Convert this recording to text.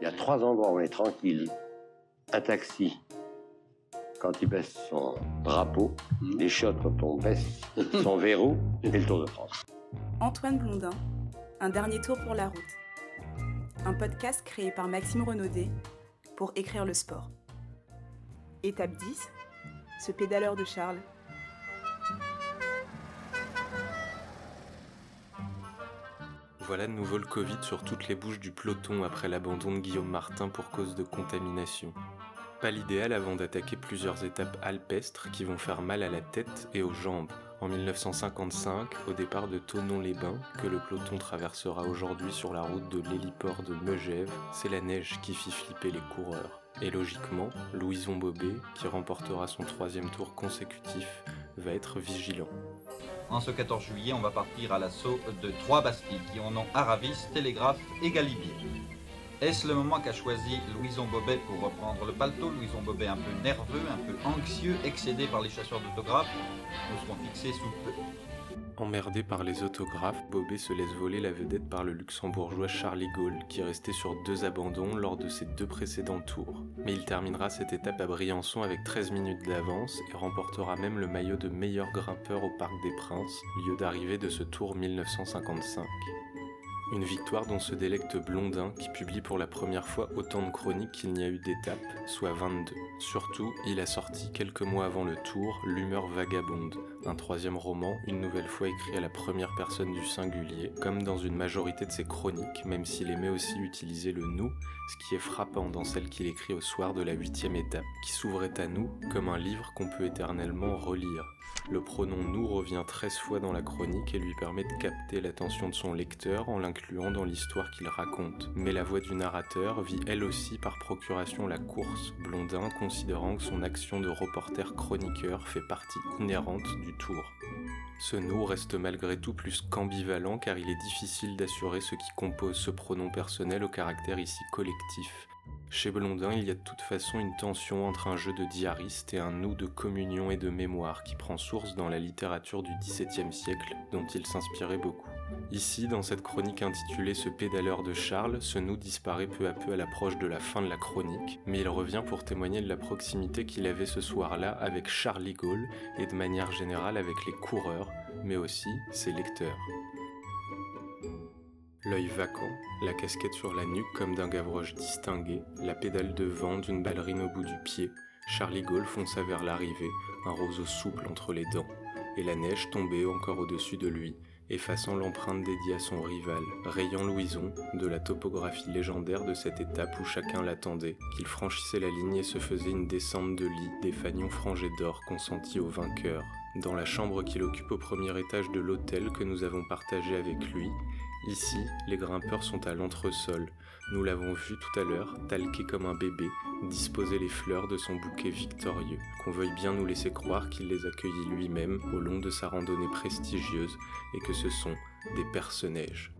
Il y a trois endroits où on est tranquille. Un taxi, quand il baisse son drapeau, les chiottes quand on baisse son verrou, et le Tour de France. Antoine Blondin, Un dernier tour pour la route. Un podcast créé par Maxime Renaudet pour écrire le sport. Étape 10, ce pédaleur de Charles. Voilà de nouveau le Covid sur toutes les bouches du peloton après l'abandon de Guillaume Martin pour cause de contamination. Pas l'idéal avant d'attaquer plusieurs étapes alpestres qui vont faire mal à la tête et aux jambes. En 1955, au départ de Tonon-les-Bains, que le peloton traversera aujourd'hui sur la route de l'héliport de Megève, c'est la neige qui fit flipper les coureurs. Et logiquement, Louison Bobet, qui remportera son troisième tour consécutif, va être vigilant. En ce 14 juillet, on va partir à l'assaut de trois bastilles qui en ont Aravis, Télégraphe et Galibier. Est-ce le moment qu'a choisi Louison Bobet pour reprendre le paletot? Louison Bobet un peu nerveux, un peu anxieux, excédé par les chasseurs d'autographes Nous serons fixés sous peu. Emmerdé par les autographes, Bobet se laisse voler la vedette par le luxembourgeois Charlie Gaulle, qui restait sur deux abandons lors de ses deux précédents tours. Mais il terminera cette étape à Briançon avec 13 minutes d'avance et remportera même le maillot de meilleur grimpeur au Parc des Princes, lieu d'arrivée de ce tour 1955. Une victoire dont se délecte Blondin, qui publie pour la première fois autant de chroniques qu'il n'y a eu d'étapes, soit 22. Surtout, il a sorti quelques mois avant le tour L'humeur vagabonde, un troisième roman, une nouvelle fois écrit à la première personne du singulier, comme dans une majorité de ses chroniques, même s'il aimait aussi utiliser le nous, ce qui est frappant dans celle qu'il écrit au soir de la huitième étape, qui s'ouvrait à nous comme un livre qu'on peut éternellement relire. Le pronom nous revient 13 fois dans la chronique et lui permet de capter l'attention de son lecteur en l'incluant dans l'histoire qu'il raconte. Mais la voix du narrateur vit elle aussi par procuration la course, Blondin considérant que son action de reporter chroniqueur fait partie inhérente du tour. Ce nous reste malgré tout plus qu'ambivalent car il est difficile d'assurer ce qui compose ce pronom personnel au caractère ici collectif. Chez Blondin, il y a de toute façon une tension entre un jeu de diariste et un nous de communion et de mémoire qui prend source dans la littérature du XVIIe siècle dont il s'inspirait beaucoup. Ici, dans cette chronique intitulée Ce pédaleur de Charles, ce nous disparaît peu à peu à l'approche de la fin de la chronique, mais il revient pour témoigner de la proximité qu'il avait ce soir-là avec Charlie Gaulle et de manière générale avec les coureurs, mais aussi ses lecteurs. L'œil vacant, la casquette sur la nuque comme d'un Gavroche distingué, la pédale de vent d'une ballerine au bout du pied, Charlie Gaulle fonça vers l'arrivée, un roseau souple entre les dents, et la neige tombait encore au-dessus de lui, effaçant l'empreinte dédiée à son rival, rayant Louison de la topographie légendaire de cette étape où chacun l'attendait, qu'il franchissait la ligne et se faisait une descente de lit des fanions frangés d'or consentis au vainqueur. Dans la chambre qu'il occupe au premier étage de l'hôtel que nous avons partagé avec lui, Ici, les grimpeurs sont à l'entresol. Nous l'avons vu tout à l'heure, talqué comme un bébé, disposer les fleurs de son bouquet victorieux. Qu'on veuille bien nous laisser croire qu'il les accueillit lui-même au long de sa randonnée prestigieuse et que ce sont des personnages.